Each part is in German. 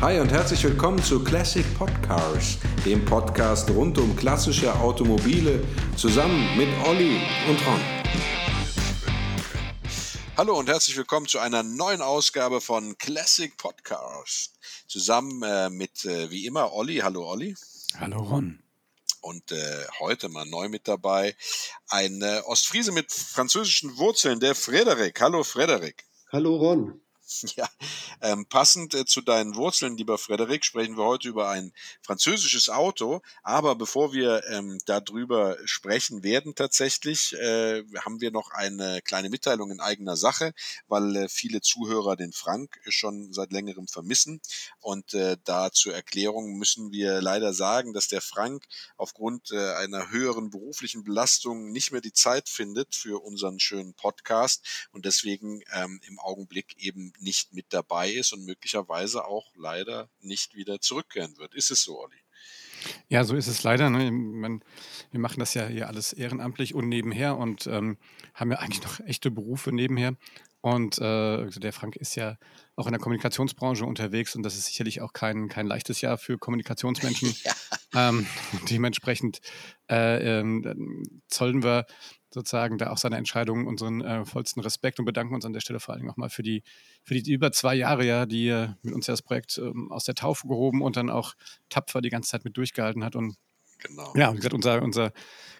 Hi und herzlich willkommen zu Classic Podcars, dem Podcast rund um klassische Automobile, zusammen mit Olli und Ron. Hallo und herzlich willkommen zu einer neuen Ausgabe von Classic Podcars. Zusammen äh, mit, äh, wie immer, Olli. Hallo Olli. Hallo Ron. Und äh, heute mal neu mit dabei ein äh, Ostfriese mit französischen Wurzeln, der Frederik. Hallo Frederik. Hallo Ron. Ja, ähm, passend äh, zu deinen Wurzeln, lieber Frederik, sprechen wir heute über ein französisches Auto. Aber bevor wir ähm, darüber sprechen werden, tatsächlich äh, haben wir noch eine kleine Mitteilung in eigener Sache, weil äh, viele Zuhörer den Frank schon seit längerem vermissen. Und äh, da zur Erklärung müssen wir leider sagen, dass der Frank aufgrund äh, einer höheren beruflichen Belastung nicht mehr die Zeit findet für unseren schönen Podcast und deswegen ähm, im Augenblick eben nicht mit dabei ist und möglicherweise auch leider nicht wieder zurückkehren wird. Ist es so, Olli? Ja, so ist es leider. Ne? Man, wir machen das ja hier alles ehrenamtlich und nebenher und ähm, haben ja eigentlich noch echte Berufe nebenher. Und äh, also der Frank ist ja auch in der Kommunikationsbranche unterwegs und das ist sicherlich auch kein, kein leichtes Jahr für Kommunikationsmenschen. ja. ähm, dementsprechend äh, ähm, zollen wir sozusagen da auch seine Entscheidung unseren äh, vollsten Respekt und bedanken uns an der Stelle vor allem auch mal für die, für die über zwei Jahre ja, die mit uns ja das Projekt ähm, aus der Taufe gehoben und dann auch tapfer die ganze Zeit mit durchgehalten hat. Und genau. ja, wie gesagt, unser, unser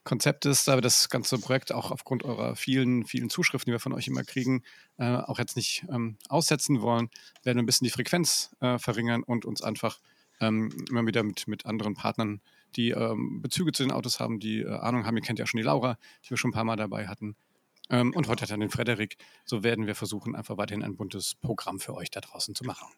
Konzept ist, da wir das ganze Projekt auch aufgrund eurer vielen, vielen Zuschriften, die wir von euch immer kriegen, äh, auch jetzt nicht ähm, aussetzen wollen, werden wir ein bisschen die Frequenz äh, verringern und uns einfach ähm, immer wieder mit, mit anderen Partnern die ähm, Bezüge zu den Autos haben, die äh, Ahnung haben. Ihr kennt ja schon die Laura, die wir schon ein paar Mal dabei hatten. Ähm, und heute hat er den Frederik. So werden wir versuchen, einfach weiterhin ein buntes Programm für euch da draußen zu machen.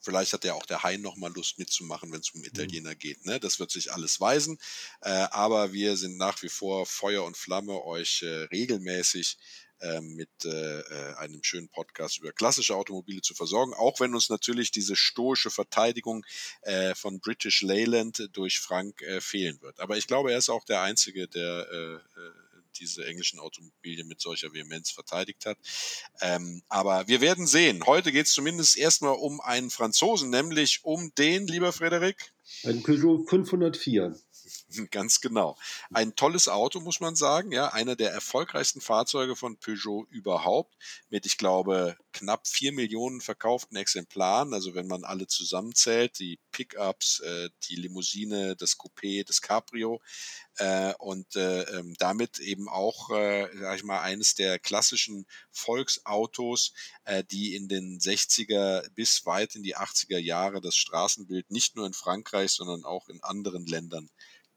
Vielleicht hat ja auch der Hein nochmal Lust mitzumachen, wenn es um Italiener mhm. geht. Ne? Das wird sich alles weisen. Äh, aber wir sind nach wie vor Feuer und Flamme, euch äh, regelmäßig ähm, mit äh, äh, einem schönen Podcast über klassische Automobile zu versorgen, auch wenn uns natürlich diese stoische Verteidigung äh, von British Leyland durch Frank äh, fehlen wird. Aber ich glaube, er ist auch der Einzige, der äh, äh, diese englischen Automobilien mit solcher Vehemenz verteidigt hat. Ähm, aber wir werden sehen. Heute geht es zumindest erstmal um einen Franzosen, nämlich um den, lieber Frederik. Ein Peugeot 504. Ganz genau. Ein tolles Auto, muss man sagen. Ja, einer der erfolgreichsten Fahrzeuge von Peugeot überhaupt. Mit, ich glaube, knapp vier Millionen verkauften Exemplaren. Also, wenn man alle zusammenzählt, die Pickups, äh, die Limousine, das Coupé, das Cabrio. Äh, und äh, ähm, damit eben auch, äh, sag ich mal, eines der klassischen Volksautos, äh, die in den 60er bis weit in die 80er Jahre das Straßenbild nicht nur in Frankreich, sondern auch in anderen Ländern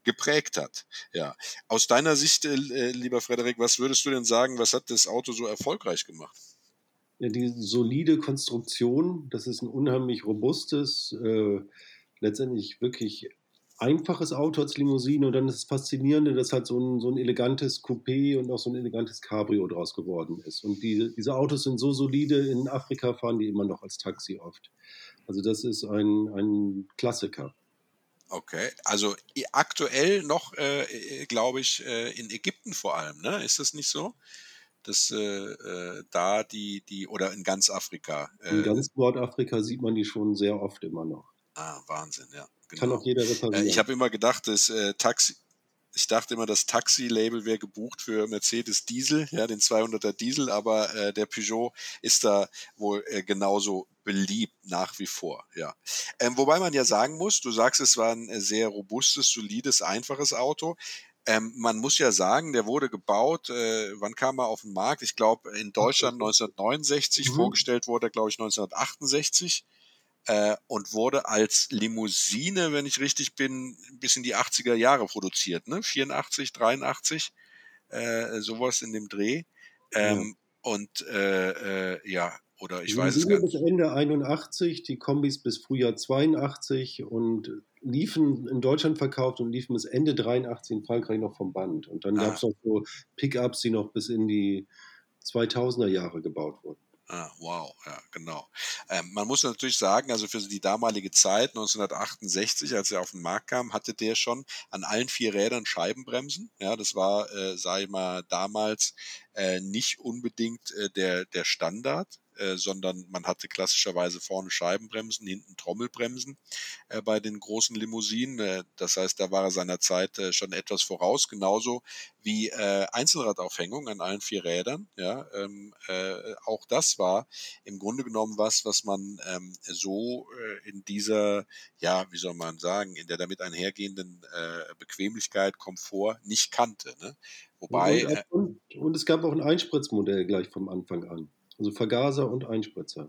geprägt hat. Ja. Aus deiner Sicht, äh, äh, lieber Frederik, was würdest du denn sagen, was hat das Auto so erfolgreich gemacht? Ja, die solide Konstruktion, das ist ein unheimlich robustes, äh, letztendlich wirklich einfaches Auto als Limousine und dann das Faszinierende, dass halt so ein, so ein elegantes Coupé und auch so ein elegantes Cabrio draus geworden ist. Und die, diese Autos sind so solide, in Afrika fahren die immer noch als Taxi oft. Also das ist ein, ein Klassiker. Okay, also aktuell noch, äh, äh, glaube ich, äh, in Ägypten vor allem, ne? Ist das nicht so? Dass äh, äh da die, die, oder in ganz Afrika. in ganz Nordafrika sieht man die schon sehr oft immer noch. Ah, Wahnsinn, ja. Genau. Kann auch jeder reparieren. ich habe immer gedacht, dass Taxi, ich dachte immer, das Taxi-Label wäre gebucht für Mercedes Diesel, ja, den 200er Diesel, aber äh, der Peugeot ist da wohl äh, genauso beliebt nach wie vor, ja. Ähm, wobei man ja sagen muss, du sagst, es war ein äh, sehr robustes, solides, einfaches Auto. Ähm, man muss ja sagen, der wurde gebaut, äh, wann kam er auf den Markt? Ich glaube, in Deutschland 1969, mhm. vorgestellt wurde er, glaube ich, 1968 äh, und wurde als Limousine, wenn ich richtig bin, bis in die 80er Jahre produziert, ne? 84, 83, äh, sowas in dem Dreh. Ähm, ja. Und äh, äh, ja, oder ich weiß es gar nicht. bis Ende 81, die Kombis bis Frühjahr 82 und liefen in Deutschland verkauft und liefen bis Ende 83 in Frankreich noch vom Band. Und dann ah. gab es noch so Pickups, die noch bis in die 2000er Jahre gebaut wurden. Ah, wow, ja, genau. Ähm, man muss natürlich sagen, also für die damalige Zeit, 1968, als er auf den Markt kam, hatte der schon an allen vier Rädern Scheibenbremsen. Ja, das war, äh, sage ich mal, damals äh, nicht unbedingt äh, der, der Standard. Äh, sondern man hatte klassischerweise vorne Scheibenbremsen, hinten Trommelbremsen äh, bei den großen Limousinen. Äh, das heißt, da war er seiner Zeit äh, schon etwas voraus, genauso wie Einzelradaufhängung an allen vier Rädern. Ja, ähm, äh, auch das war im Grunde genommen was, was man ähm, so in dieser, ja, wie soll man sagen, in der damit einhergehenden Bequemlichkeit, Komfort nicht kannte. Ne? Wobei. Und, und es gab auch ein Einspritzmodell gleich vom Anfang an. Also Vergaser und Einspritzer.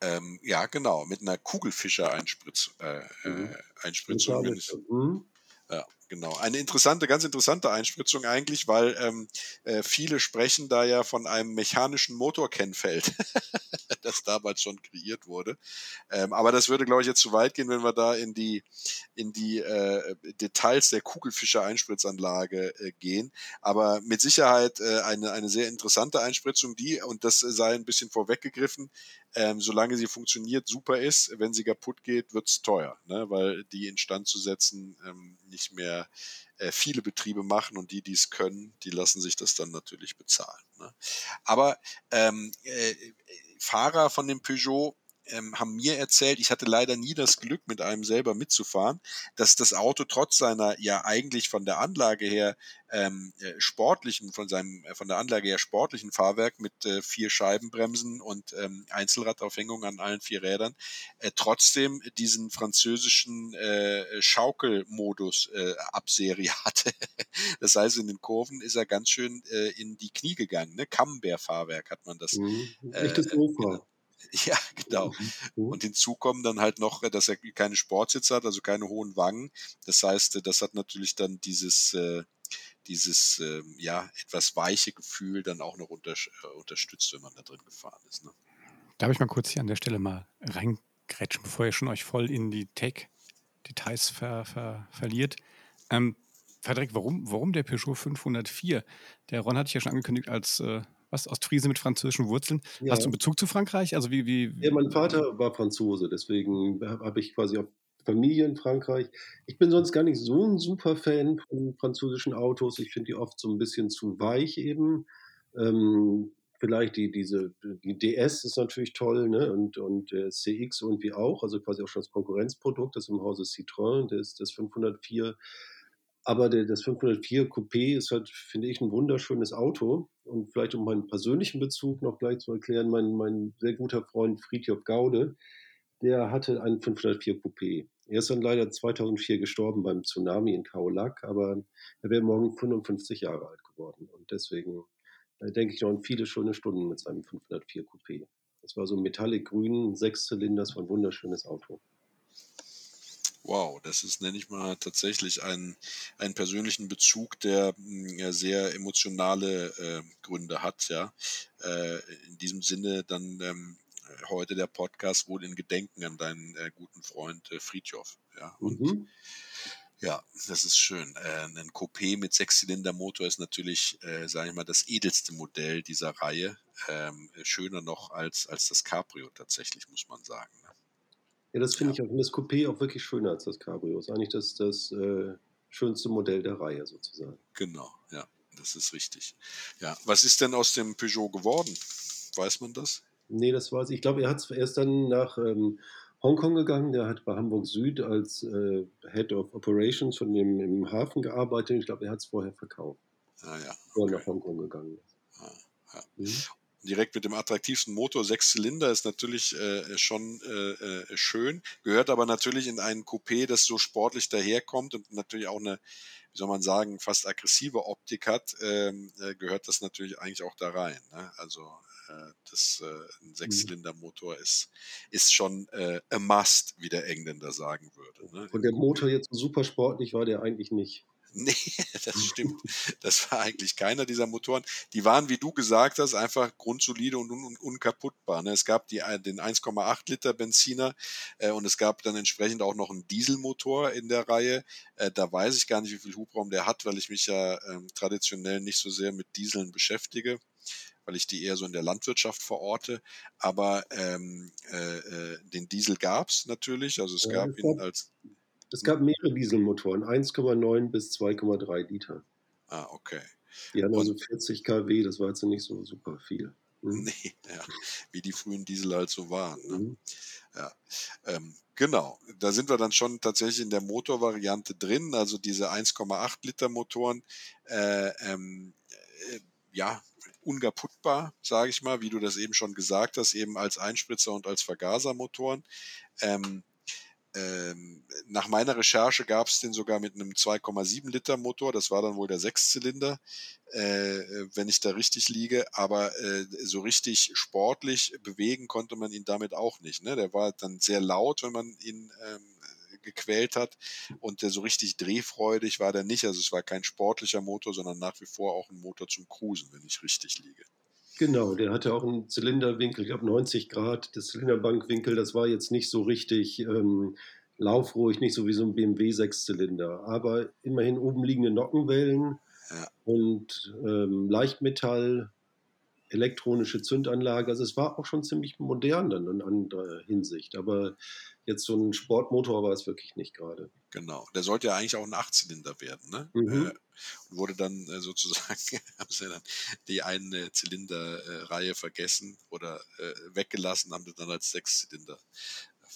ähm, ja, genau, mit einer Kugelfischer-Einspritz, äh, Mhm. äh, Einspritzung. Mhm. Ja, genau. Eine interessante, ganz interessante Einspritzung eigentlich, weil ähm, äh, viele sprechen da ja von einem mechanischen Motorkennfeld, das damals schon kreiert wurde. Ähm, aber das würde, glaube ich, jetzt zu weit gehen, wenn wir da in die, in die äh, Details der Kugelfischer-Einspritzanlage äh, gehen. Aber mit Sicherheit äh, eine, eine sehr interessante Einspritzung, die, und das sei ein bisschen vorweggegriffen, ähm, solange sie funktioniert, super ist. Wenn sie kaputt geht, wird's teuer, ne? weil die instand zu setzen ähm, nicht mehr äh, viele Betriebe machen und die, die es können, die lassen sich das dann natürlich bezahlen. Ne? Aber ähm, äh, Fahrer von dem Peugeot ähm, haben mir erzählt, ich hatte leider nie das Glück, mit einem selber mitzufahren, dass das Auto trotz seiner ja eigentlich von der Anlage her ähm, äh, sportlichen, von seinem, äh, von der Anlage her sportlichen Fahrwerk mit äh, vier Scheibenbremsen und ähm, Einzelradaufhängung an allen vier Rädern, äh, trotzdem diesen französischen äh, Schaukelmodus äh, ab Serie hatte. das heißt, in den Kurven ist er ganz schön äh, in die Knie gegangen. Ne? Camembert-Fahrwerk hat man das. Mhm. Äh, Echtes Sofa. Ja, genau. Mhm. Und hinzu kommen dann halt noch, äh, dass er keine Sportsitze hat, also keine hohen Wangen. Das heißt, äh, das hat natürlich dann dieses, äh, dieses ähm, ja, etwas weiche Gefühl dann auch noch unter, unterstützt, wenn man da drin gefahren ist. Ne? Darf ich mal kurz hier an der Stelle mal reingrätschen, bevor ihr schon euch voll in die Tech-Details ver, ver, verliert? Ähm, Frederik, warum, warum der Peugeot 504? Der Ron hatte ich ja schon angekündigt als äh, was, Ostfriese mit französischen Wurzeln. Ja. Hast du einen Bezug zu Frankreich? Also wie, wie, Ja, mein Vater war Franzose, deswegen habe ich quasi auch Familie in Frankreich. Ich bin sonst gar nicht so ein super Fan von französischen Autos. Ich finde die oft so ein bisschen zu weich eben. Ähm, vielleicht die, diese, die DS ist natürlich toll, ne? Und, und der CX irgendwie auch, also quasi auch schon das Konkurrenzprodukt, das im Hause Citroën, das, das 504. Aber der, das 504 Coupé ist halt, finde ich, ein wunderschönes Auto. Und vielleicht um meinen persönlichen Bezug noch gleich zu erklären, mein, mein sehr guter Freund Friedhof Gaude, der hatte einen 504 Coupé. Er ist dann leider 2004 gestorben beim Tsunami in Kaolack, aber er wäre morgen 55 Jahre alt geworden. Und deswegen denke ich noch an viele schöne Stunden mit seinem 504 Coupé. Das war so ein Metallic-Grün, Sechszylinder, das war ein wunderschönes Auto. Wow, das ist, nenne ich mal, tatsächlich einen, einen persönlichen Bezug, der mh, ja, sehr emotionale äh, Gründe hat, ja. Äh, in diesem Sinne dann ähm, heute der Podcast wohl in Gedenken an deinen äh, guten Freund äh, Friedhof, ja. Und Mhm. ja, das ist schön. Äh, ein Coupé mit Sechszylindermotor ist natürlich, äh, sage ich mal, das edelste Modell dieser Reihe. Ähm, schöner noch als, als das Cabrio tatsächlich, muss man sagen. Ne? Ja, das finde Ja. ich auch, das Coupé auch wirklich schöner als das Cabrio. Ist eigentlich das, das äh, schönste Modell der Reihe sozusagen. Genau, ja, das ist richtig. Ja, was ist denn aus dem Peugeot geworden? Weiß man das? Nee, das weiß ich. Ich glaube, er, hat's, er ist dann nach ähm, Hongkong gegangen. Der hat bei Hamburg Süd als äh, Head of Operations von dem im Hafen gearbeitet. Ich glaube, er hat es vorher verkauft, Ah ja, bevor er okay. nach Hongkong gegangen ist. Ah, ja. Mhm. Direkt mit dem attraktivsten Motor, sechs Zylinder, ist natürlich äh, schon äh, äh, schön, gehört aber natürlich in einen Coupé, das so sportlich daherkommt und natürlich auch eine, wie soll man sagen, fast aggressive Optik hat, ähm, äh, gehört das natürlich eigentlich auch da rein. Ne? Also äh, das äh, ein Sechszylindermotor ist, ist schon a must, wie der Engländer sagen würde. Ne? Und der Motor jetzt super sportlich war der eigentlich nicht. Nee, das stimmt. Das war eigentlich keiner dieser Motoren. Die waren, wie du gesagt hast, einfach grundsolide und un un unkaputtbar. Ne? Es gab die, äh, den 1,8 Liter Benziner äh, und es gab dann entsprechend auch noch einen Dieselmotor in der Reihe. Äh, da weiß ich gar nicht, wie viel Hubraum der hat, weil ich mich ja ähm, traditionell nicht so sehr mit Dieseln beschäftige weil ich die eher so in der Landwirtschaft verorte. Aber ähm, äh, äh, den Diesel gab es natürlich. Also es Ja, gab ihn als. Es gab mehrere Dieselmotoren, 1,9 bis 2,3 Liter. Ah, okay. Die hatten also 40 kW, das war jetzt nicht so super viel. Mhm. Nee, ja, wie die frühen Diesel halt so waren. Ne? Mhm. Ja, ähm, genau. Da sind wir dann schon tatsächlich in der Motorvariante drin, also diese 1,8 Liter Motoren. Äh, ähm, äh, ja, unkaputtbar, sage ich mal, wie du das eben schon gesagt hast, eben als Einspritzer und als Vergasermotoren. Ähm, ähm, nach meiner Recherche gab es den sogar mit einem 2,7 Liter Motor. Das war dann wohl der Sechszylinder, äh, wenn ich da richtig liege. Aber äh, so richtig sportlich bewegen konnte man ihn damit auch nicht. Ne? Der war dann sehr laut, wenn man ihn ähm, gequält hat. Und der so richtig drehfreudig war der nicht. Also es war kein sportlicher Motor, sondern nach wie vor auch ein Motor zum Cruisen, wenn ich richtig liege. Genau, der hatte auch einen Zylinderwinkel, ich glaube 90 Grad. Der Zylinderbankwinkel, das war jetzt nicht so richtig ähm, laufruhig, nicht so wie so ein BMW Sechszylinder. Aber immerhin oben liegende Nockenwellen Ja. und ähm, Leichtmetall, elektronische Zündanlage. Also es war auch schon ziemlich modern dann in anderer Hinsicht. Aber jetzt so ein Sportmotor war es wirklich nicht gerade. Genau. Der sollte ja eigentlich auch ein Achtzylinder werden, ne? Mhm. Äh, und wurde dann äh, sozusagen, haben sie dann die eine Zylinderreihe vergessen oder äh, weggelassen, haben sie dann als Sechszylinder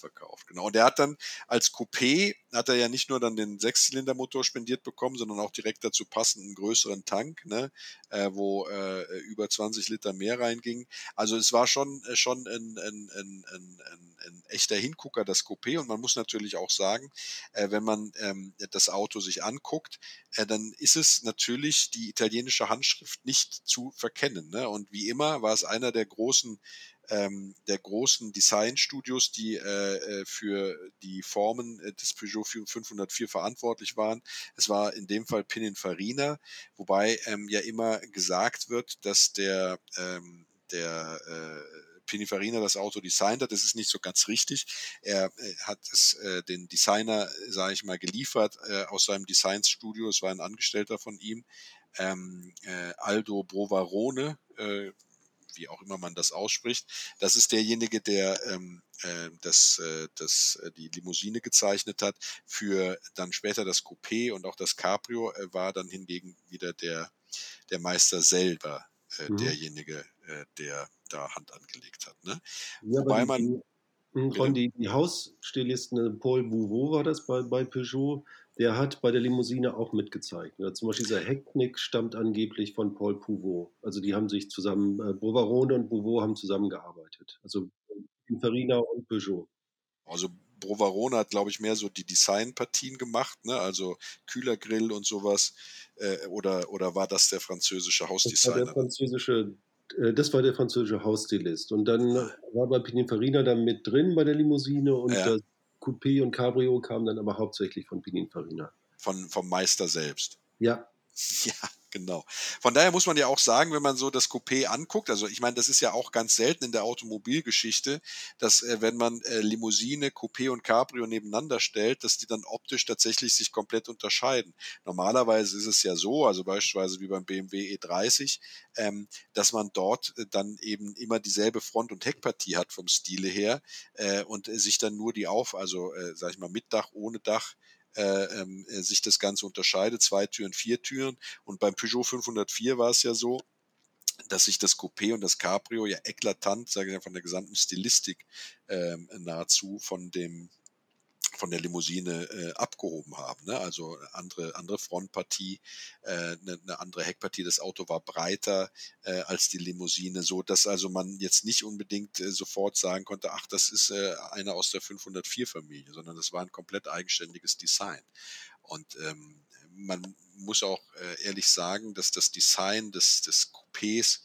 verkauft. Genau. Und er hat dann als Coupé, hat er ja nicht nur dann den Sechszylindermotor spendiert bekommen, sondern auch direkt dazu passend einen größeren Tank, ne, äh, wo äh, über 20 Liter mehr reinging. Also es war schon, äh, schon ein, ein, ein, ein, ein, ein echter Hingucker, das Coupé. Und man muss natürlich auch sagen, äh, wenn man ähm, das Auto sich anguckt, äh, dann ist es natürlich die italienische Handschrift nicht zu verkennen. Ne? Und wie immer war es einer der großen ähm, der großen Designstudios, die äh, äh, für die Formen äh, des Peugeot 504 verantwortlich waren. Es war in dem Fall Pininfarina, wobei ähm, ja immer gesagt wird, dass der, ähm, der äh, Pininfarina das Auto designt hat. Das ist nicht so ganz richtig. Er äh, hat es äh, den Designer, sage ich mal, geliefert äh, aus seinem Designstudio. Es war ein Angestellter von ihm, ähm, äh, Aldo Brovarone. Wie auch immer man das ausspricht. Das ist derjenige, der ähm, äh, das, äh, das, äh, die Limousine gezeichnet hat. Für dann später das Coupé und auch das Cabrio äh, war dann hingegen wieder der, der Meister selber äh, Mhm. derjenige, äh, der da Hand angelegt hat. Ne? Ja, Wobei man? Ron, die, die Hausstilisten, äh, Paul Bouveau war das bei, bei Peugeot, der hat bei der Limousine auch mitgezeichnet. Ja, zum Beispiel dieser Hecknick stammt angeblich von Paul Bouveau. Also die haben sich zusammen, äh, Bovarone und Bouveau haben zusammengearbeitet. Also Farina und Peugeot. Also Brovarone hat, glaube ich, mehr so die Designpartien gemacht, ne? also Kühlergrill und sowas. Äh, oder, oder war das der französische Das war der Hausdesigner? französische, äh, das war der französische Hausstilist. Und dann war bei Pininfarina dann mit drin bei der Limousine und Ja. das Coupé und Cabrio kamen dann aber hauptsächlich von Pininfarina. Von, vom Meister selbst. Ja, Ja, genau. Von daher muss man ja auch sagen, wenn man so das Coupé anguckt, also ich meine, das ist ja auch ganz selten in der Automobilgeschichte, dass äh, wenn man äh, Limousine, Coupé und Cabrio nebeneinander stellt, dass die dann optisch tatsächlich sich komplett unterscheiden. Normalerweise ist es ja so, also beispielsweise wie beim BMW E30, ähm, dass man dort äh, dann eben immer dieselbe Front- und Heckpartie hat vom Stile her äh, und sich dann nur die Auf, also äh, sag ich mal mit Dach, ohne Dach äh, ähm, äh, sich das Ganze unterscheidet, zwei Türen, vier Türen. Und beim Peugeot 504 war es ja so, dass sich das Coupé und das Cabrio ja eklatant, sage ich mal, von der gesamten Stilistik ähm, nahezu von dem von der Limousine äh, abgehoben haben. Ne? Also eine andere, andere Frontpartie, äh, eine, eine andere Heckpartie. Das Auto war breiter äh, als die Limousine, so dass also man jetzt nicht unbedingt äh, sofort sagen konnte, ach, das ist äh, einer aus der 504-Familie, sondern das war ein komplett eigenständiges Design. Und ähm, man muss auch äh, ehrlich sagen, dass das Design des, des Coupés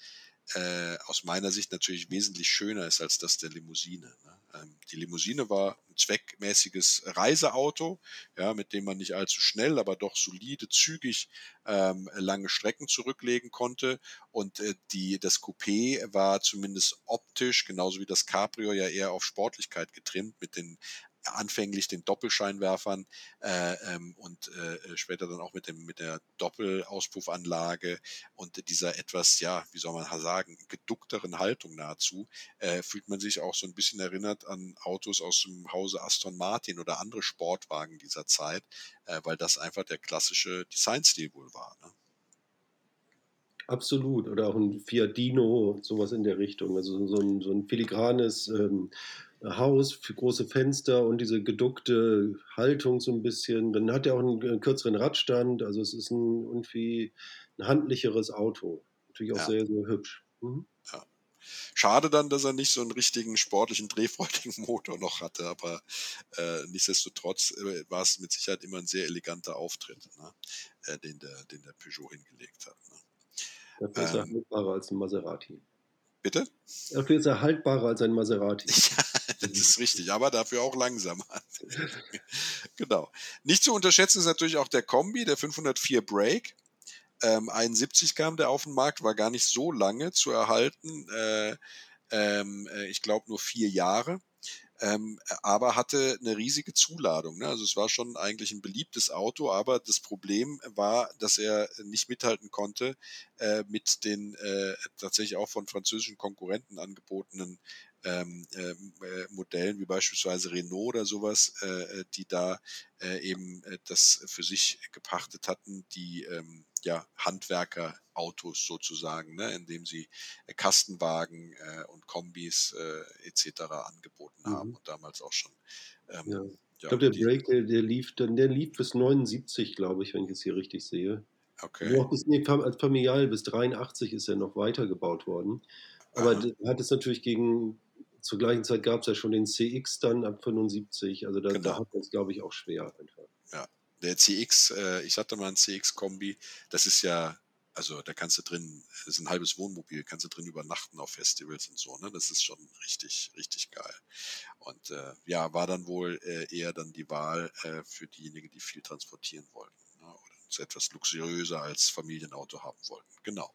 äh, aus meiner Sicht natürlich wesentlich schöner ist als das der Limousine. Ne? Ähm, die Limousine war ein zweckmäßiges Reiseauto, ja, mit dem man nicht allzu schnell, aber doch solide, zügig ähm, lange Strecken zurücklegen konnte. Und äh, die, das Coupé war zumindest optisch, genauso wie das Cabrio, ja eher auf Sportlichkeit getrimmt mit den anfänglich den Doppelscheinwerfern äh, ähm, und äh, später dann auch mit dem mit der Doppelauspuffanlage und dieser etwas ja wie soll man sagen geduckteren Haltung nahezu äh, fühlt man sich auch so ein bisschen erinnert an Autos aus dem Hause Aston Martin oder andere Sportwagen dieser Zeit, äh, weil das einfach der klassische Designstil wohl war. Ne? Absolut. Oder auch ein Fiat Dino, sowas in der Richtung. Also so ein, so ein filigranes ähm, Haus, für große Fenster und diese geduckte Haltung so ein bisschen. Dann hat er auch einen, einen kürzeren Radstand. Also es ist ein irgendwie ein handlicheres Auto. Natürlich auch Ja. sehr, sehr hübsch. Mhm. Schade dann, dass er nicht so einen richtigen sportlichen, drehfreudigen Motor noch hatte, aber äh, nichtsdestotrotz äh, war es mit Sicherheit immer ein sehr eleganter Auftritt, ne? äh, den, der, den der Peugeot hingelegt hat. Ne? Dafür ist er Ähm. als ein Maserati. Bitte? Dafür ist er haltbarer als ein Maserati. Ja, das ist richtig, aber dafür auch langsamer. genau. Nicht zu unterschätzen ist natürlich auch der Kombi, der 504 Break. Ähm, 71 kam der auf den Markt, war gar nicht so lange zu erhalten. Äh, ähm, äh, ich glaube nur vier Jahre. Ähm, aber hatte eine riesige Zuladung. Ne? Also es war schon eigentlich ein beliebtes Auto, aber das Problem war, dass er nicht mithalten konnte äh, mit den äh, tatsächlich auch von französischen Konkurrenten angebotenen ähm, ähm, äh, Modellen, wie beispielsweise Renault oder sowas, äh, die da äh, eben äh, das für sich gepachtet hatten, die ähm, ja, Handwerkerautos sozusagen, ne, indem sie äh, Kastenwagen äh, und Kombis äh, etc. angeboten haben Mhm. und damals auch schon. Ähm, Ja. ja, Ich glaube, der Break, der, der, lief, dann- der lief bis 79, glaube ich, wenn ich es hier richtig sehe. Okay. Nur auch bis, nee, als Familial bis 83 ist er noch weitergebaut worden. Aber Aha. d- hat es natürlich gegen, zur gleichen Zeit gab es ja schon den CX dann ab 75. Also da, Genau. da hat man es, glaube ich, auch schwer einfach. Der CX, äh, ich hatte mal einen CX-Kombi, das ist ja, also da kannst du drin, das ist ein halbes Wohnmobil, kannst du drin übernachten auf Festivals und so, ne? Das ist schon richtig, richtig geil. Und äh, ja, war dann wohl äh, eher dann die Wahl äh, für diejenigen, die viel transportieren wollten. Etwas luxuriöser als Familienauto haben wollten. Genau.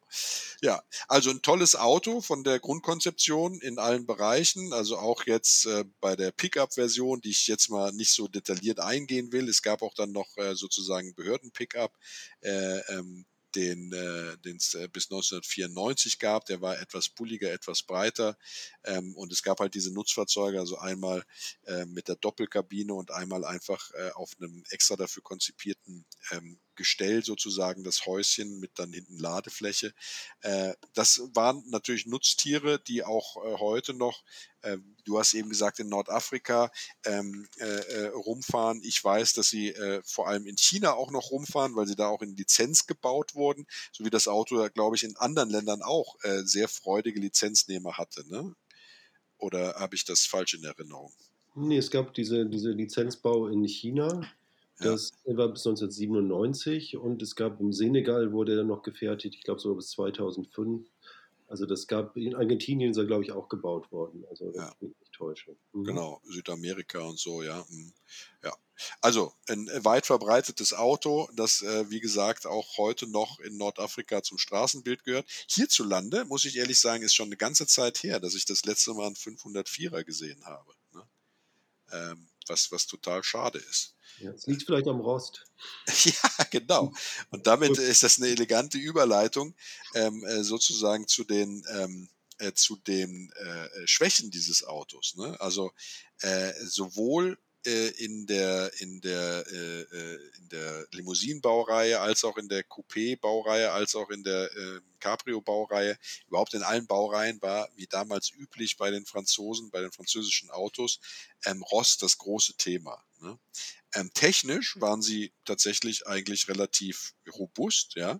Ja, also ein tolles Auto von der Grundkonzeption in allen Bereichen. Also auch jetzt äh, bei der Pickup-Version, die ich jetzt mal nicht so detailliert eingehen will. Es gab auch dann noch äh, sozusagen Behörden-Pickup, äh, ähm, den äh, den es äh, bis 1994 gab. Der war etwas bulliger, etwas breiter. Ähm, und es gab halt diese Nutzfahrzeuge, also einmal äh, mit der Doppelkabine und einmal einfach äh, auf einem extra dafür konzipierten ähm, Gestell sozusagen das Häuschen mit dann hinten Ladefläche. Äh, das waren natürlich Nutztiere, die auch äh, heute noch, äh, du hast eben gesagt, in Nordafrika ähm, äh, rumfahren. Ich weiß, dass sie vor allem in China auch noch rumfahren, weil sie da auch in Lizenz gebaut wurden, so wie das Auto, glaube ich, in anderen Ländern auch sehr freudige Lizenznehmer hatte. Ne? Oder habe ich das falsch in Erinnerung? Nee, es gab diese, diese Lizenzbau in China. Ja. Das war bis 1997 und es gab im Senegal, wurde er noch gefertigt, ich glaube sogar bis 2005. Also das gab, in Argentinien er, glaube ich, auch gebaut worden. Also wenn Ja. ich mich nicht täusche. Mhm. Genau, Südamerika und so, ja. mm, ja. Also ein äh, weit verbreitetes Auto, das, äh, wie gesagt, auch heute noch in Nordafrika zum Straßenbild gehört. Hierzulande, muss ich ehrlich sagen, ist schon eine ganze Zeit her, dass ich das letzte Mal einen 504er gesehen habe. Ne? Ähm, was, was total schade ist. Ja, es liegt vielleicht am Rost. Ja, genau. Und damit ist das eine elegante Überleitung ähm, äh, sozusagen zu den ähm, äh, zu den äh, äh, Schwächen dieses Autos. Ne? Also äh, sowohl äh, in der in der äh, äh, in der Limousinenbaureihe als auch in der Coupé-Baureihe als auch in der äh, Cabrio-Baureihe überhaupt in allen Baureihen war wie damals üblich bei den Franzosen bei den französischen Autos ähm, Rost das große Thema. Ne? Ähm, technisch waren sie tatsächlich eigentlich relativ robust, ja.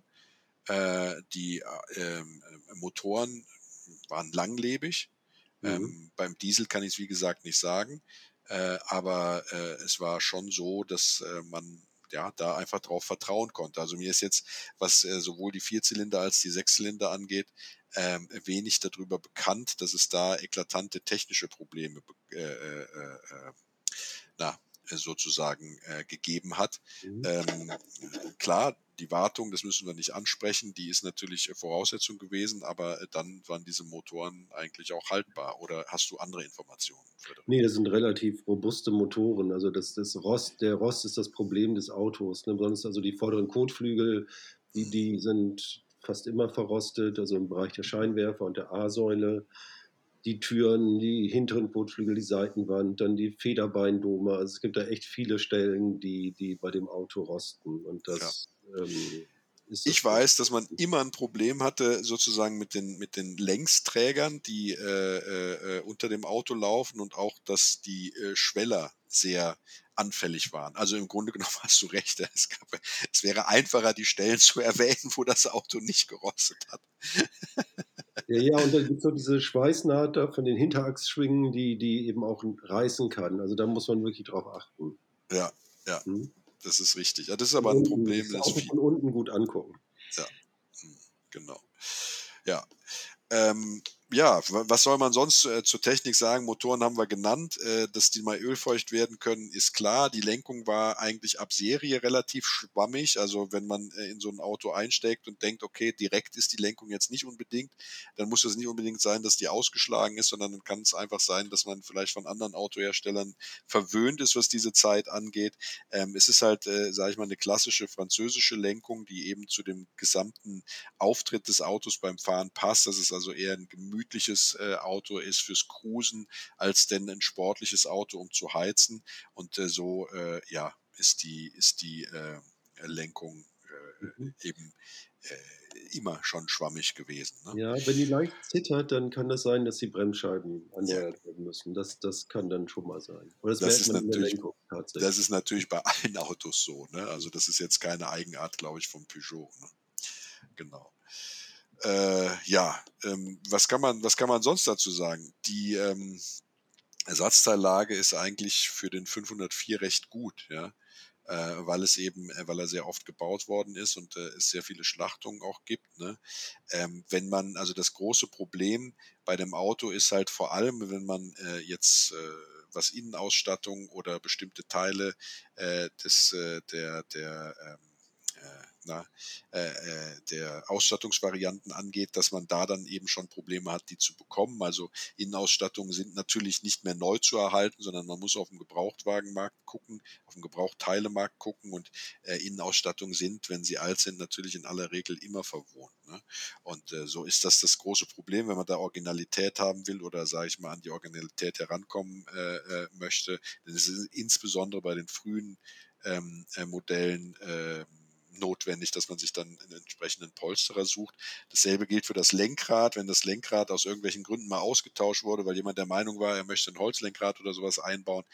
Äh, die äh, ähm, Motoren waren langlebig. Mhm. Ähm, beim Diesel kann ich es wie gesagt nicht sagen, äh, aber äh, es war schon so, dass äh, man ja da einfach drauf vertrauen konnte. Also mir ist jetzt, was äh, sowohl die Vierzylinder als die Sechszylinder angeht, ähm, wenig darüber bekannt, dass es da eklatante technische Probleme be- äh, äh, äh, na, äh, sozusagen äh, gegeben hat. Mhm. Ähm, klar, die Wartung, das müssen wir nicht ansprechen, die ist natürlich äh, Voraussetzung gewesen, aber äh, dann waren diese Motoren eigentlich auch haltbar. Oder hast du andere Informationen? Nee, das sind relativ robuste Motoren. Also das, das Rost, der Rost ist das Problem des Autos. Ne? Sonst also die vorderen Kotflügel, die, die sind fast immer verrostet, also im Bereich der Scheinwerfer und der A-Säule. Die Türen, die hinteren Kotflügel, die Seitenwand, dann die Federbeindome. Also es gibt da echt viele Stellen, die, die bei dem Auto rosten. Und das, ähm, ist das Ich weiß, dass man immer ein Problem hatte, sozusagen mit den, mit den Längsträgern, die äh, äh, äh, unter dem Auto laufen und auch, dass die äh, Schweller sehr anfällig waren. Also im Grunde genommen hast du recht. Es, gab, es wäre einfacher, die Stellen zu erwähnen, wo das Auto nicht gerostet hat. Ja, ja, und dann gibt es noch diese Schweißnaht da von den Hinterachsschwingen, die, die eben auch reißen kann. Also da muss man wirklich drauf achten. Ja, ja, Hm? das ist richtig. Ja, das ist aber ein Problem. Das viel, von unten gut angucken. genau. Ja. Ähm, ja, wa- was soll man sonst äh, zur Technik sagen? Motoren haben wir genannt. Äh, dass die mal ölfeucht werden können, ist klar. Die Lenkung war eigentlich ab Serie relativ schwammig. Also wenn man äh, in so ein Auto einsteigt und denkt, okay, direkt ist die Lenkung jetzt nicht unbedingt, dann muss es nicht unbedingt sein, dass die ausgeschlagen ist, sondern dann kann es einfach sein, dass man vielleicht von anderen Autoherstellern verwöhnt ist, was diese Zeit angeht. Ähm, es ist halt, äh, sage ich mal, eine klassische französische Lenkung, die eben zu dem gesamten Auftritt des Autos beim Fahren passt, dass es also eher ein gemütliches äh, Auto ist fürs Cruisen, als denn ein sportliches Auto, um zu heizen. Und äh, so, äh, ja, ist die, ist die äh, Lenkung äh, Mhm. eben äh, immer schon schwammig gewesen. Ne? Ja, wenn die leicht zittert, dann kann das sein, dass die Bremsscheiben erneuert werden müssen. Das, das kann dann schon mal sein. Oder das, Das ist Lenkung. Das ist natürlich bei allen Autos so. Ne? Also das ist jetzt keine Eigenart, glaube ich, vom Peugeot. Ne? Genau. Äh, ja, ähm, was, kann man, was kann man sonst dazu sagen? Die ähm, Ersatzteillage ist eigentlich für den 504 recht gut, ja, äh, weil es eben, äh, weil er sehr oft gebaut worden ist und äh, es sehr viele Schlachtungen auch gibt. Ne? Ähm, wenn man, also das große Problem bei dem Auto ist halt vor allem, wenn man äh, jetzt äh, was Innenausstattung oder bestimmte Teile äh, des, der, der ähm, äh, na, äh, äh, der Ausstattungsvarianten angeht, dass man da dann eben schon Probleme hat, die zu bekommen. Also Innenausstattungen sind natürlich nicht mehr neu zu erhalten, sondern man muss auf dem Gebrauchtwagenmarkt gucken, auf dem Gebrauchtteilemarkt gucken und äh, Innenausstattungen sind, wenn sie alt sind, natürlich in aller Regel immer verwohnt. Ne? Und äh, so ist das das große Problem, wenn man da Originalität haben will oder, sage ich mal, an die Originalität herankommen äh, äh, möchte. Denn es ist insbesondere bei den frühen ähm, äh, Modellen äh, notwendig, dass man sich dann einen entsprechenden Polsterer sucht. Dasselbe gilt für das Lenkrad. Wenn das Lenkrad aus irgendwelchen Gründen mal ausgetauscht wurde, weil jemand der Meinung war, er möchte ein Holzlenkrad oder sowas einbauen.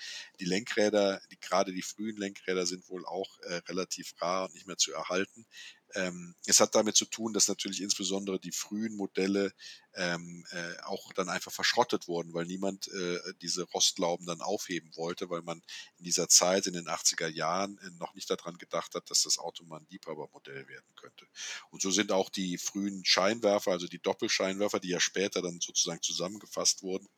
Die Lenkräder, die, gerade die frühen Lenkräder sind wohl auch äh, relativ rar und nicht mehr zu erhalten. Ähm, es hat damit zu tun, dass natürlich insbesondere die frühen Modelle ähm, äh, auch dann einfach verschrottet wurden, weil niemand äh, diese Rostlauben dann aufheben wollte, weil man in dieser Zeit, in den 80er Jahren, äh, noch nicht daran gedacht hat, dass das Auto mal ein Liebhabermodell werden könnte. Und so sind auch die frühen Scheinwerfer, also die Doppelscheinwerfer, die ja später dann sozusagen zusammengefasst wurden,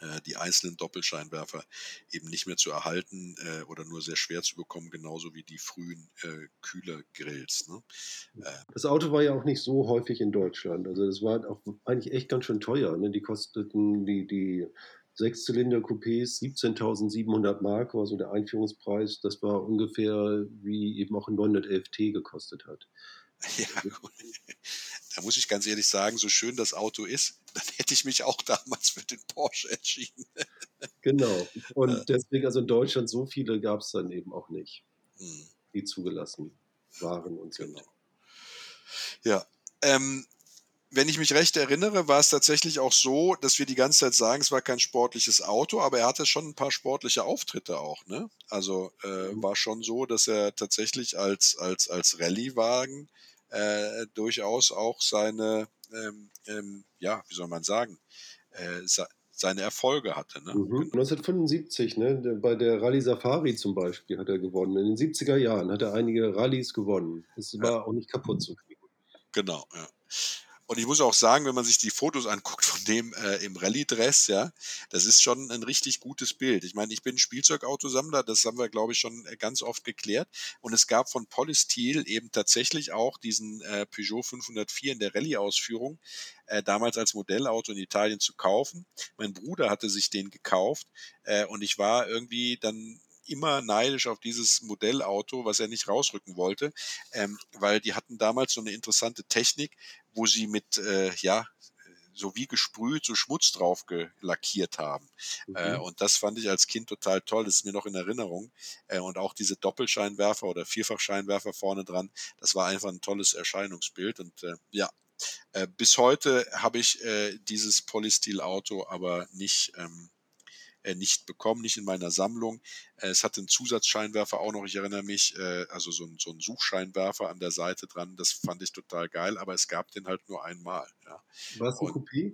äh, die einzelnen Doppelscheinwerfer eben nicht mehr zu erhalten äh, oder nur sehr schwer zu bekommen, genauso wie die frühen äh, Kühlergrills. Ne? Das Auto war ja auch nicht so häufig in Deutschland. Also das war auch eigentlich echt ganz schön teuer. Ne? Die kosteten die, die Sechszylinder-Coupés 17.700 Mark war so der Einführungspreis. Das war ungefähr wie eben auch ein 911T gekostet hat. Ja, gut. da muss ich ganz ehrlich sagen, so schön das Auto ist, dann hätte ich mich auch damals für den Porsche entschieden. Genau. Und deswegen, also in Deutschland so viele gab es dann eben auch nicht, Hm, die zugelassen waren und. Genau. Ja, ähm, wenn ich mich recht erinnere, war es tatsächlich auch so, dass wir die ganze Zeit sagen, es war kein sportliches Auto, aber er hatte schon ein paar sportliche Auftritte auch. Ne? Also äh, war schon so, dass er tatsächlich als, als, als Rallye-Wagen äh, durchaus auch seine, ähm, ähm, ja, wie soll man sagen, äh, se seine Erfolge hatte. Ne? Mhm. 1975, ne, der- bei der Rallye Safari zum Beispiel hat er gewonnen. In den 70er Jahren hat er einige Rallyes gewonnen. Es war auch nicht kaputt zu kriegen. Genau, ja. Und ich muss auch sagen, wenn man sich die Fotos anguckt von dem äh, im Rallye-Dress, ja, das ist schon ein richtig gutes Bild. Ich meine, ich bin Spielzeugautosammler, das haben wir, glaube ich, schon äh, ganz oft geklärt. Und es gab von Polysteel eben tatsächlich auch diesen äh, Peugeot 504 in der Rallye-Ausführung, äh, damals als Modellauto in Italien zu kaufen. Mein Bruder hatte sich den gekauft äh, und ich war irgendwie dann immer neidisch auf dieses Modellauto, was er nicht rausrücken wollte, ähm, weil die hatten damals so eine interessante Technik, wo sie mit, äh, ja, so wie gesprüht, so Schmutz drauf lackiert haben. Äh, und das fand ich als Kind total toll. Das ist mir noch in Erinnerung. Äh, und auch diese Doppelscheinwerfer oder Vierfachscheinwerfer vorne dran, das war einfach ein tolles Erscheinungsbild. Und äh, ja, äh, bis heute habe ich äh, dieses Polystil-Auto aber nicht, ähm, äh, nicht bekommen, nicht in meiner Sammlung. Äh, es hatte einen Zusatzscheinwerfer auch noch, ich erinnere mich, äh, also so ein, so ein Suchscheinwerfer an der Seite dran. Das fand ich total geil, aber es gab den halt nur einmal. Ja. War es ein Und, Coupé?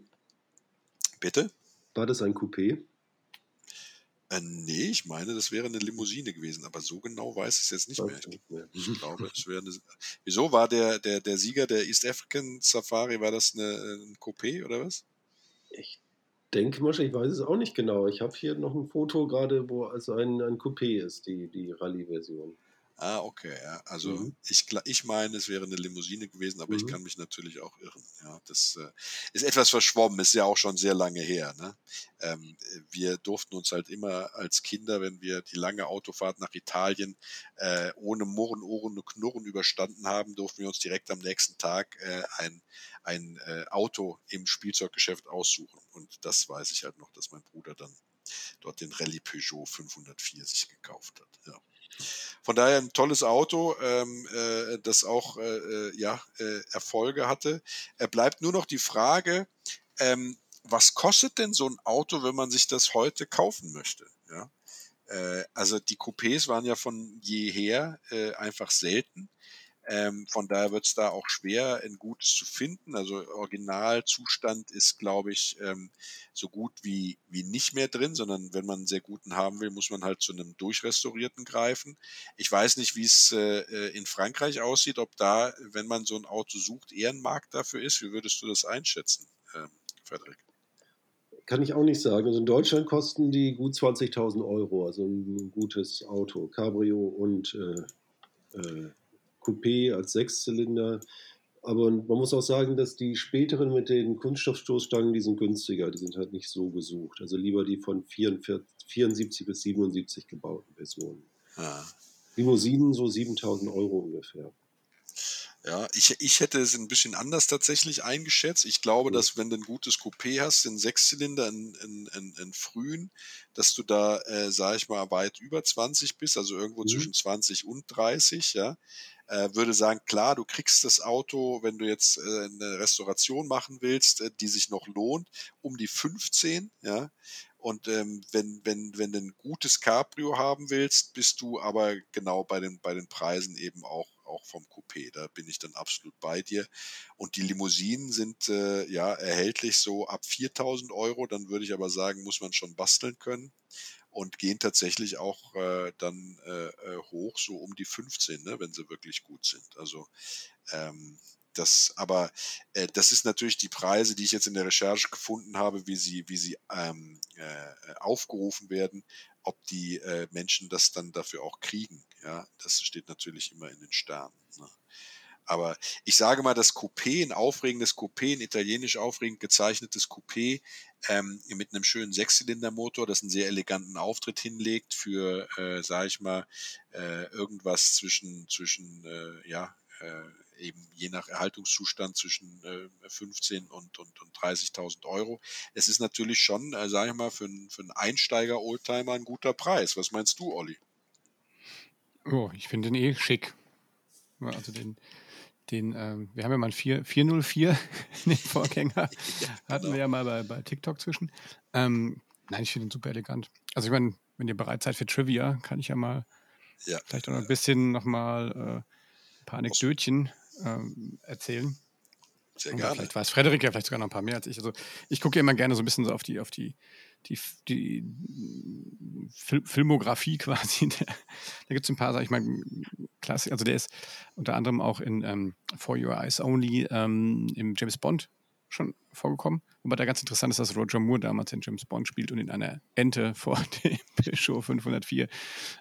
Bitte? War das ein Coupé? Äh, nee, ich meine, das wäre eine Limousine gewesen, aber so genau weiß ich es jetzt nicht mehr. Ich, nicht mehr. ich glaube, es wäre eine. Wieso war der, der, der Sieger der East African Safari, war das eine, ein Coupé oder was? Ich denke mal, ich weiß es auch nicht genau. Ich habe hier noch ein Foto gerade, wo es ein, ein Coupé ist, die, die Rallye-Version. Ah, okay, ja. Also mhm. ich, ich meine, es wäre eine Limousine gewesen, aber mhm. ich kann mich natürlich auch irren. Ja, das äh, ist etwas verschwommen, ist ja auch schon sehr lange her. Ne? Ähm, wir durften uns halt immer als Kinder, wenn wir die lange Autofahrt nach Italien äh, ohne Murren, Ohren und Knurren überstanden haben, durften wir uns direkt am nächsten Tag äh, ein, ein äh, Auto im Spielzeuggeschäft aussuchen. Und das weiß ich halt noch, dass mein Bruder dann dort den Rallye Peugeot 504 sich gekauft hat. Ja. Von daher ein tolles Auto, ähm, äh, das auch äh, äh ja, äh, Erfolge hatte. Er bleibt nur noch die Frage, ähm, was kostet denn so ein Auto, wenn man sich das heute kaufen möchte? Ja? Äh, also die Coupés waren ja von jeher äh, einfach selten. Ähm, von daher wird es da auch schwer, ein gutes zu finden. Also Originalzustand ist, glaube ich, ähm, so gut wie, wie nicht mehr drin, sondern wenn man einen sehr guten haben will, muss man halt zu einem durchrestaurierten greifen. Ich weiß nicht, wie es äh, äh, in Frankreich aussieht, ob da, wenn man so ein Auto sucht, eher ein Markt dafür ist. Wie würdest du das einschätzen, ähm, Frederik? Kann ich auch nicht sagen. Also in Deutschland kosten die gut 20.000 Euro, also ein gutes Auto, Cabrio und äh, äh, Coupé als Sechszylinder. Aber man muss auch sagen, dass die späteren mit den Kunststoffstoßstangen, die sind günstiger, die sind halt nicht so gesucht. Also lieber die von 44, 74 bis 77 gebauten Versionen. Ja. Limousinen so 7000 Euro ungefähr. Ja, ich, ich hätte es ein bisschen anders tatsächlich eingeschätzt. Ich glaube, ja. dass wenn du ein gutes Coupé hast, einen Sechszylinder, einen, einen, einen, einen frühen, dass du da, äh, sage ich mal, weit über 20 bist, also irgendwo mhm. zwischen 20 und 30, ja. Äh, würde sagen, klar, du kriegst das Auto, wenn du jetzt äh, eine Restauration machen willst, äh, die sich noch lohnt, um die 15, ja. Und ähm, wenn, wenn, wenn du ein gutes Cabrio haben willst, bist du aber genau bei den, bei den Preisen eben auch, auch vom Coupé. Da bin ich dann absolut bei dir. Und die Limousinen sind äh, ja erhältlich so ab 4000 Euro. Dann würde ich aber sagen, muss man schon basteln können und gehen tatsächlich auch äh, dann äh, äh, hoch, so um die 15, ne, wenn sie wirklich gut sind. Also ähm, das, aber äh, das ist natürlich die Preise, die ich jetzt in der Recherche gefunden habe, wie sie, wie sie ähm, äh, aufgerufen werden, ob die äh, Menschen das dann dafür auch kriegen. Ja, das steht natürlich immer in den Sternen. Ne? Aber ich sage mal, das Coupé, ein aufregendes Coupé, ein italienisch aufregend gezeichnetes Coupé ähm, mit einem schönen Sechszylindermotor, das einen sehr eleganten Auftritt hinlegt für, äh, sage ich mal, äh, irgendwas zwischen, zwischen äh, ja, äh, eben je nach Erhaltungszustand zwischen äh, 15 und, und, und 30.000 Euro. Es ist natürlich schon, äh, sage ich mal, für, für einen Einsteiger-Oldtimer ein guter Preis. Was meinst du, Olli? Oh, ich finde den eh schick. Also den, den, ähm, wir haben ja mal einen 4, 404, den Vorgänger, hatten genau. wir ja mal bei, bei TikTok zwischen. Ähm, nein, ich finde ihn super elegant. Also ich meine, wenn ihr bereit seid für Trivia, kann ich ja mal ja. vielleicht auch noch ein bisschen nochmal äh, ein paar Anekdötchen ähm, erzählen. Sehr gerne. Vielleicht weiß Frederik ja vielleicht sogar noch ein paar mehr als ich. Also ich gucke ja immer gerne so ein bisschen so auf die, auf die, die, die Fil Filmografie quasi. Da, gibt es ein paar, sag ich mal, klasse. Also der ist unter anderem auch in ähm, For Your Eyes Only ähm, im James Bond schon vorgekommen. Wobei da ganz interessant ist, dass Roger Moore damals in James Bond spielt und in einer Ente vor dem Peugeot 504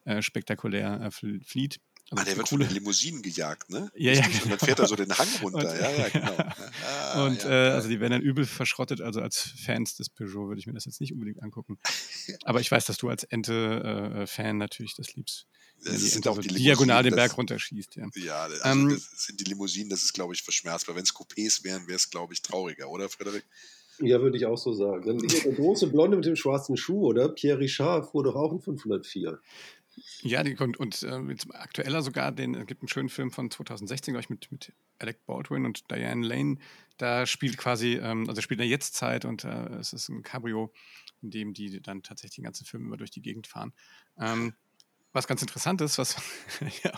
äh, spektakulär äh, flieht. Also ah, der wird von den Limousinen gejagt, ne? Ja, ja. Genau. Und dann fährt er so den Hang runter. Und, ja, ja, genau. Ah, und ja, äh, also die werden dann übel verschrottet. Also als Fans des Peugeot würde ich mir das jetzt nicht unbedingt angucken. Aber ich weiß, dass du als Ente-Fan äh, natürlich das liebst. Das die sind auch die diagonal den Berg runterschießt. Ja, ja also ähm, das sind die Limousinen, das ist, glaube ich, verschmerzbar. Wenn es Coupés wären, wäre es, glaube ich, trauriger, oder, Frederik? Ja, würde ich auch so sagen. Dann der große Blonde mit dem schwarzen Schuh, oder? Pierre Richard fuhr doch auch ein 504. Ja, die kommt und äh, aktueller sogar, den es gibt einen schönen Film von 2016, glaube ich, mit, mit Alec Baldwin und Diane Lane. Da spielt quasi, ähm, also spielt in der Jetztzeit und äh, es ist ein Cabrio, in dem die dann tatsächlich den ganzen Film immer durch die Gegend fahren. Ähm, was ganz interessant ist, was ich ja,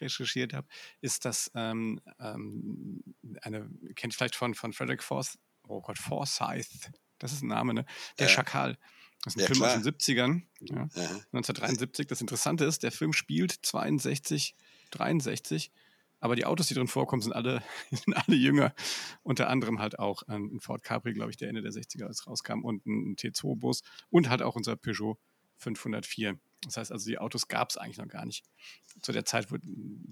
recherchiert habe, ist, dass ähm, ähm, eine, kennt vielleicht von, von Frederick Forth, oh Gott, Forsyth, das ist ein Name, ne? Der ja. Schakal. Das ist ein ja, Film klar. aus den 70ern, ja, ja. 1973. Das Interessante ist, der Film spielt 62, 63, aber die Autos, die drin vorkommen, sind alle, sind alle jünger. Unter anderem halt auch ein Ford Capri, glaube ich, der Ende der 60er als rauskam und ein T2-Bus und halt auch unser Peugeot 504. Das heißt also, die Autos gab es eigentlich noch gar nicht. Zu der Zeit, wo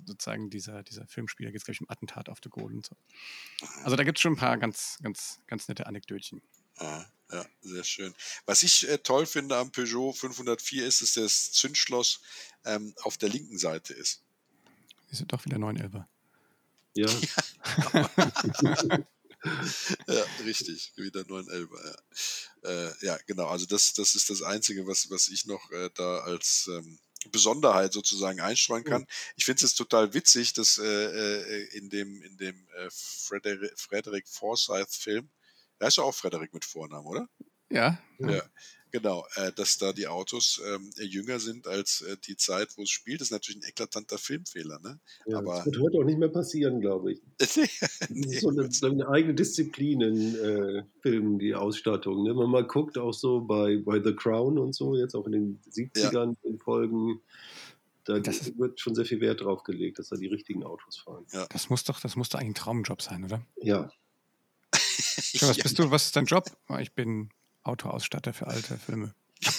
sozusagen dieser, dieser Filmspieler geht es, glaube ich, im Attentat auf de Gaulle und so. Also da gibt es schon ein paar ganz, ganz, ganz nette Anekdötchen. Ja, ja, sehr schön. Was ich äh, toll finde am Peugeot 504 ist, dass das Zündschloss ähm, auf der linken Seite ist. Ist doch wieder 911. Ja. ja, richtig, wieder 911. Ja. Äh, ja, genau. Also das, das ist das Einzige, was, was ich noch äh, da als ähm, Besonderheit sozusagen einstreuen kann. Ich finde es total witzig, dass äh, äh, in dem, in dem äh, Frederick, Frederick Forsyth-Film, da ist ja auch Frederick mit Vornamen, oder? Ja. Ja, genau. Äh, dass da die Autos ähm, jünger sind als äh, die Zeit, wo es spielt, ist natürlich ein eklatanter Filmfehler. Ne? Ja, Aber, das wird heute auch nicht mehr passieren, glaube ich. nee, das ist so eine, eine, eigene Disziplin in äh, Filmen, die Ausstattung. Ne? Wenn man mal guckt, auch so bei, bei The Crown und so, jetzt auch in den 70ern ja. in Folgen, da das wird schon sehr viel Wert drauf gelegt, dass da die richtigen Autos fahren. Ja. Das muss doch, das muss doch eigentlich ein Traumjob sein, oder? Ja. Was bist du? Was ist dein Job? Oh, ich bin Autoausstatter für alte Filme.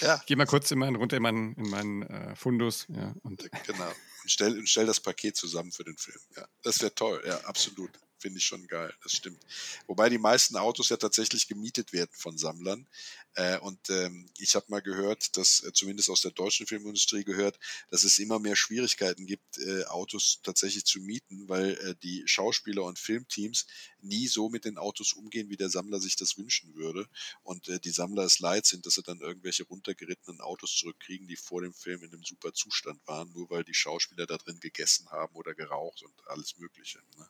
ja. Geh mal kurz in meinen, runter in meinen, in meinen äh, Fundus. Ja, und genau. Und stell, und stell das Paket zusammen für den Film. Ja, das wäre toll. Ja, absolut finde ich schon geil, das stimmt. Wobei die meisten Autos ja tatsächlich gemietet werden von Sammlern. Äh, und ähm, ich habe mal gehört, dass äh, zumindest aus der deutschen Filmindustrie gehört, dass es immer mehr Schwierigkeiten gibt, äh, Autos tatsächlich zu mieten, weil äh, die Schauspieler und Filmteams nie so mit den Autos umgehen, wie der Sammler sich das wünschen würde. Und äh, die Sammler es leid sind, dass sie dann irgendwelche runtergerittenen Autos zurückkriegen, die vor dem Film in einem super Zustand waren, nur weil die Schauspieler da drin gegessen haben oder geraucht und alles Mögliche. Ne?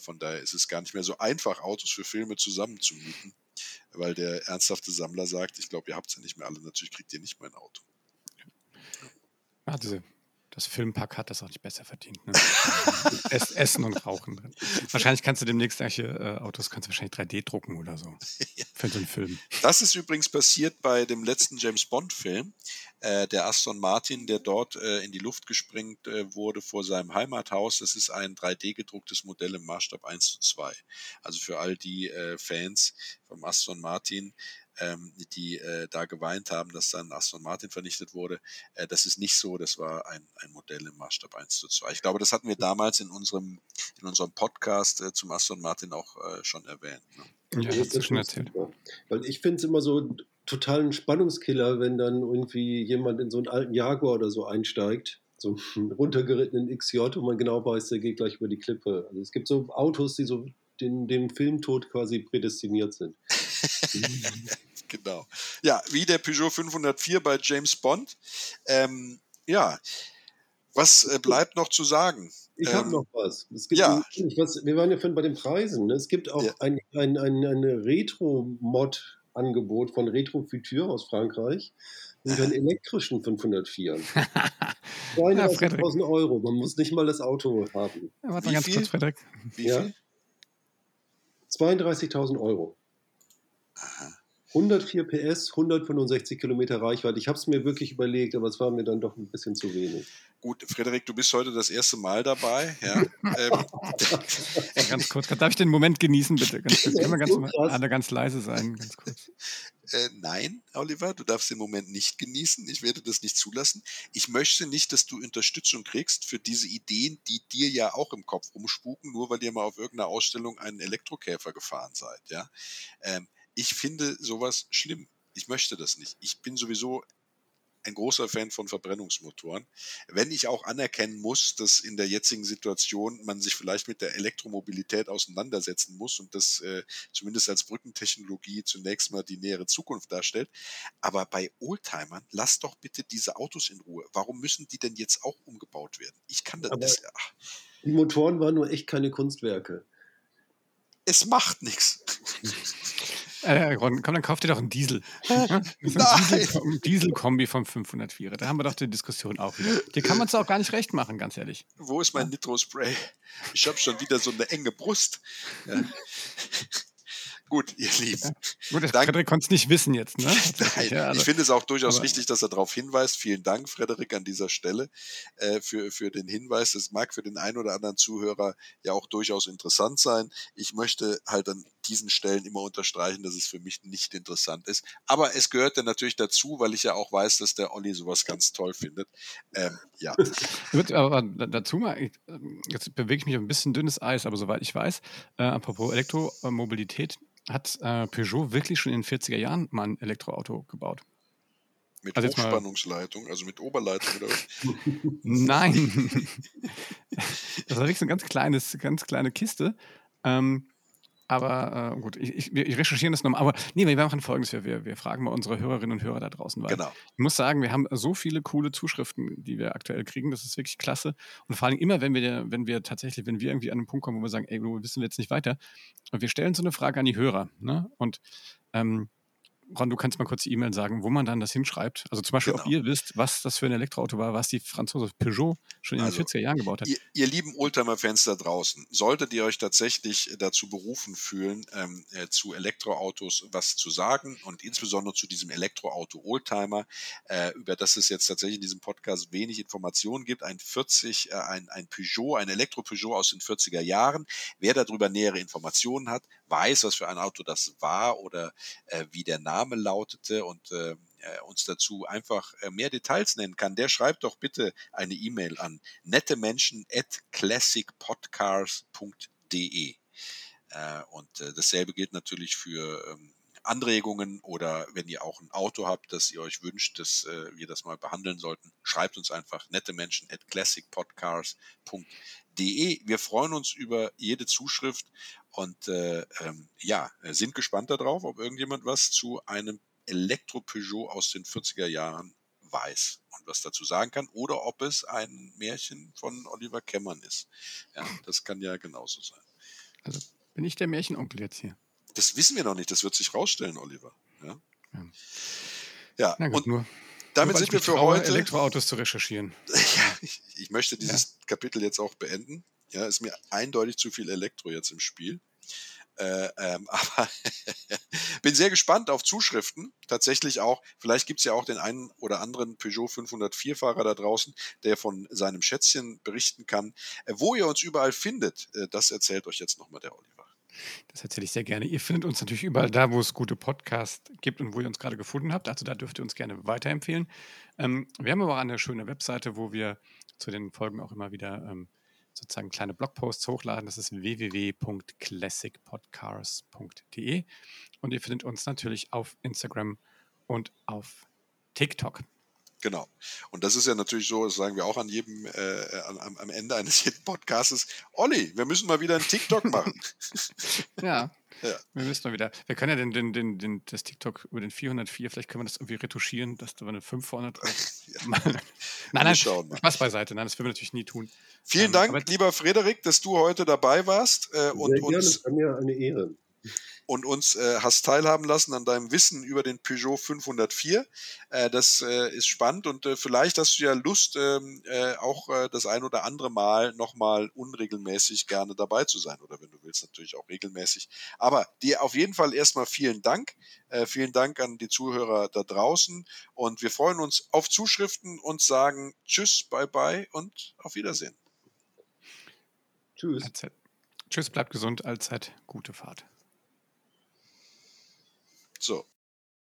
Von daher ist es gar nicht mehr so einfach, Autos für Filme zusammenzumieten, weil der ernsthafte Sammler sagt, ich glaube, ihr habt es ja nicht mehr alle, natürlich kriegt ihr nicht mein Auto. Ja, diese das Filmpack hat das auch nicht besser verdient. Ne? Essen und Rauchen drin. Wahrscheinlich kannst du demnächst solche äh, Autos kannst du wahrscheinlich 3D drucken oder so. Für so einen Film. Das ist übrigens passiert bei dem letzten James Bond-Film. Äh, der Aston Martin, der dort äh, in die Luft gesprengt äh, wurde vor seinem Heimathaus. Das ist ein 3D gedrucktes Modell im Maßstab 1 zu 2. Also für all die äh, Fans vom Aston Martin, ähm, die äh, da geweint haben, dass dann Aston Martin vernichtet wurde. Äh, das ist nicht so, das war ein, ein Modell im Maßstab 1 zu 2. Ich glaube, das hatten wir damals in unserem, in unserem Podcast äh, zum Aston Martin auch äh, schon erwähnt. Ne? Ja, das hast schon erzählt. Weil ich finde es immer so totalen Spannungskiller, wenn dann irgendwie jemand in so einen alten Jaguar oder so einsteigt so einen runtergerittenen XJ und man genau weiß, der geht gleich über die Klippe. Also es gibt so Autos, die so den, dem Filmtod quasi prädestiniert sind. genau. Ja, wie der Peugeot 504 bei James Bond. Ähm, ja, was äh, bleibt noch zu sagen? Ich ähm, habe noch was. ja. was. Wir waren ja vorhin bei den Preisen. Ne? Es gibt auch ja. ein, ein, ein, eine Retro-Mod-Angebot von Retro Future aus Frankreich und einen elektrischen 504. 32.000 Euro. Man muss nicht mal das Auto haben. Ja, warte mal ganz viel? kurz, Frederik. Wie ja. 32.000 Euro. Aha. 104 PS, 165 Kilometer Reichweite. Ich habe es mir wirklich überlegt, aber es war mir dann doch ein bisschen zu wenig. Gut, Frederik, du bist heute das erste Mal dabei. Ja, ähm. ganz kurz, darf ich den Moment genießen, bitte? Ganz kurz. Können wir ganz, so alle ganz leise sein, ganz kurz. Äh, nein, Oliver, du darfst den Moment nicht genießen. Ich werde das nicht zulassen. Ich möchte nicht, dass du Unterstützung kriegst für diese Ideen, die dir ja auch im Kopf rumspuken, nur weil ihr mal auf irgendeiner Ausstellung einen Elektrokäfer gefahren seid. Ja. Ähm, ich finde sowas schlimm. Ich möchte das nicht. Ich bin sowieso ein großer Fan von Verbrennungsmotoren. Wenn ich auch anerkennen muss, dass in der jetzigen Situation man sich vielleicht mit der Elektromobilität auseinandersetzen muss und das äh, zumindest als Brückentechnologie zunächst mal die nähere Zukunft darstellt. Aber bei Oldtimern, lasst doch bitte diese Autos in Ruhe. Warum müssen die denn jetzt auch umgebaut werden? Ich kann das. das ach. Die Motoren waren nur echt keine Kunstwerke. Es macht nichts. Äh, Ron, komm, dann kauf dir doch einen Diesel. Diesel, Diesel-Kombi vom 504. Da haben wir doch die Diskussion auch wieder. Dir kann man es auch gar nicht recht machen, ganz ehrlich. Wo ist mein Nitro-Spray? Ich habe schon wieder so eine enge Brust. Ja. Gut, ihr Lieben. Ja, gut, das Frederik konnte es nicht wissen jetzt. Ne? Nein, ja, also, ich finde es auch durchaus aber, richtig, dass er darauf hinweist. Vielen Dank, Frederik, an dieser Stelle äh, für, für den Hinweis. Das mag für den einen oder anderen Zuhörer ja auch durchaus interessant sein. Ich möchte halt an diesen Stellen immer unterstreichen, dass es für mich nicht interessant ist. Aber es gehört dann natürlich dazu, weil ich ja auch weiß, dass der Olli sowas ganz toll findet. Ähm, ja. aber dazu mal, jetzt bewege ich mich auf ein bisschen dünnes Eis, aber soweit ich weiß, äh, apropos Elektromobilität, hat äh, Peugeot wirklich schon in den 40er Jahren mal ein Elektroauto gebaut. Mit also Hochspannungsleitung, also mit Oberleitung oder was? Nein. das war wirklich so eine ganz, kleines, ganz kleine Kiste. Ähm, aber äh, gut, ich, ich, wir recherchieren das nochmal. Aber nee, wir machen folgendes: wir, wir fragen mal unsere Hörerinnen und Hörer da draußen. Weil genau. Ich muss sagen, wir haben so viele coole Zuschriften, die wir aktuell kriegen. Das ist wirklich klasse. Und vor allem immer, wenn wir, wenn wir tatsächlich, wenn wir irgendwie an einen Punkt kommen, wo wir sagen, ey, wir wissen jetzt nicht weiter. Und wir stellen so eine Frage an die Hörer. Ne? Und ähm, Ron, du kannst mal kurz die E-Mail sagen, wo man dann das hinschreibt. Also zum Beispiel, genau. ob ihr wisst, was das für ein Elektroauto war, was die Franzose Peugeot schon in also, den 40er Jahren gebaut hat. Ihr, ihr lieben Oldtimer-Fans da draußen, solltet ihr euch tatsächlich dazu berufen fühlen, ähm, äh, zu Elektroautos was zu sagen und insbesondere zu diesem Elektroauto Oldtimer, äh, über das es jetzt tatsächlich in diesem Podcast wenig Informationen gibt, ein 40, äh, ein, ein Peugeot, ein Elektro-Peugeot aus den 40er Jahren. Wer darüber nähere Informationen hat, weiß, was für ein Auto das war oder äh, wie der Name lautete und äh, äh, uns dazu einfach äh, mehr Details nennen kann, der schreibt doch bitte eine E-Mail an nettemenschen at classicpodcars.de. Äh, und äh, dasselbe gilt natürlich für ähm, Anregungen oder wenn ihr auch ein Auto habt, das ihr euch wünscht, dass äh, wir das mal behandeln sollten, schreibt uns einfach nette Menschen at classicpodcars.de. Wir freuen uns über jede Zuschrift und äh, ähm, ja, sind gespannt darauf, ob irgendjemand was zu einem Elektro-Peugeot aus den 40er Jahren weiß und was dazu sagen kann oder ob es ein Märchen von Oliver Kemmern ist. Ja, das kann ja genauso sein. Also bin ich der Märchenonkel jetzt hier? Das wissen wir noch nicht, das wird sich rausstellen, Oliver. Ja, ja. ja gut, und nur, damit nur, sind wir für heute. Elektroautos zu recherchieren. ich möchte dieses ja. Kapitel jetzt auch beenden. Ja, ist mir eindeutig zu viel Elektro jetzt im Spiel. Äh, ähm, aber bin sehr gespannt auf Zuschriften. Tatsächlich auch, vielleicht gibt es ja auch den einen oder anderen Peugeot 504-Fahrer da draußen, der von seinem Schätzchen berichten kann. Äh, wo ihr uns überall findet, äh, das erzählt euch jetzt nochmal der Oliver. Das erzähle ich sehr gerne. Ihr findet uns natürlich überall da, wo es gute Podcasts gibt und wo ihr uns gerade gefunden habt. Also da dürft ihr uns gerne weiterempfehlen. Ähm, wir haben aber auch eine schöne Webseite, wo wir zu den Folgen auch immer wieder ähm, sozusagen kleine Blogposts hochladen. Das ist www.classicpodcars.de. Und ihr findet uns natürlich auf Instagram und auf TikTok. Genau. Und das ist ja natürlich so, das sagen wir auch an jedem, äh, am, am, Ende eines jeden Podcasts, Olli, wir müssen mal wieder einen TikTok machen. ja, ja, wir müssen mal wieder. Wir können ja den, den, den, den, das TikTok über den 404, vielleicht können wir das irgendwie retuschieren, dass da eine 5 vorne drauf. ja. nein, nein, schauen mal. Spaß beiseite. Nein, das würden wir natürlich nie tun. Vielen ähm, Dank, lieber Frederik, dass du heute dabei warst äh, und Sehr uns. Gerne, mir eine Ehre und uns äh, hast teilhaben lassen an deinem Wissen über den Peugeot 504. Äh, das äh, ist spannend und äh, vielleicht hast du ja Lust, ähm, äh, auch äh, das ein oder andere Mal nochmal unregelmäßig gerne dabei zu sein oder wenn du willst natürlich auch regelmäßig. Aber dir auf jeden Fall erstmal vielen Dank. vielen Dank an die Zuhörer da draußen und wir freuen uns auf Zuschriften und sagen Tschüss, bye bye und auf Wiedersehen. Tschüss. Tschüss, bleibt gesund, allzeit gute Fahrt. So.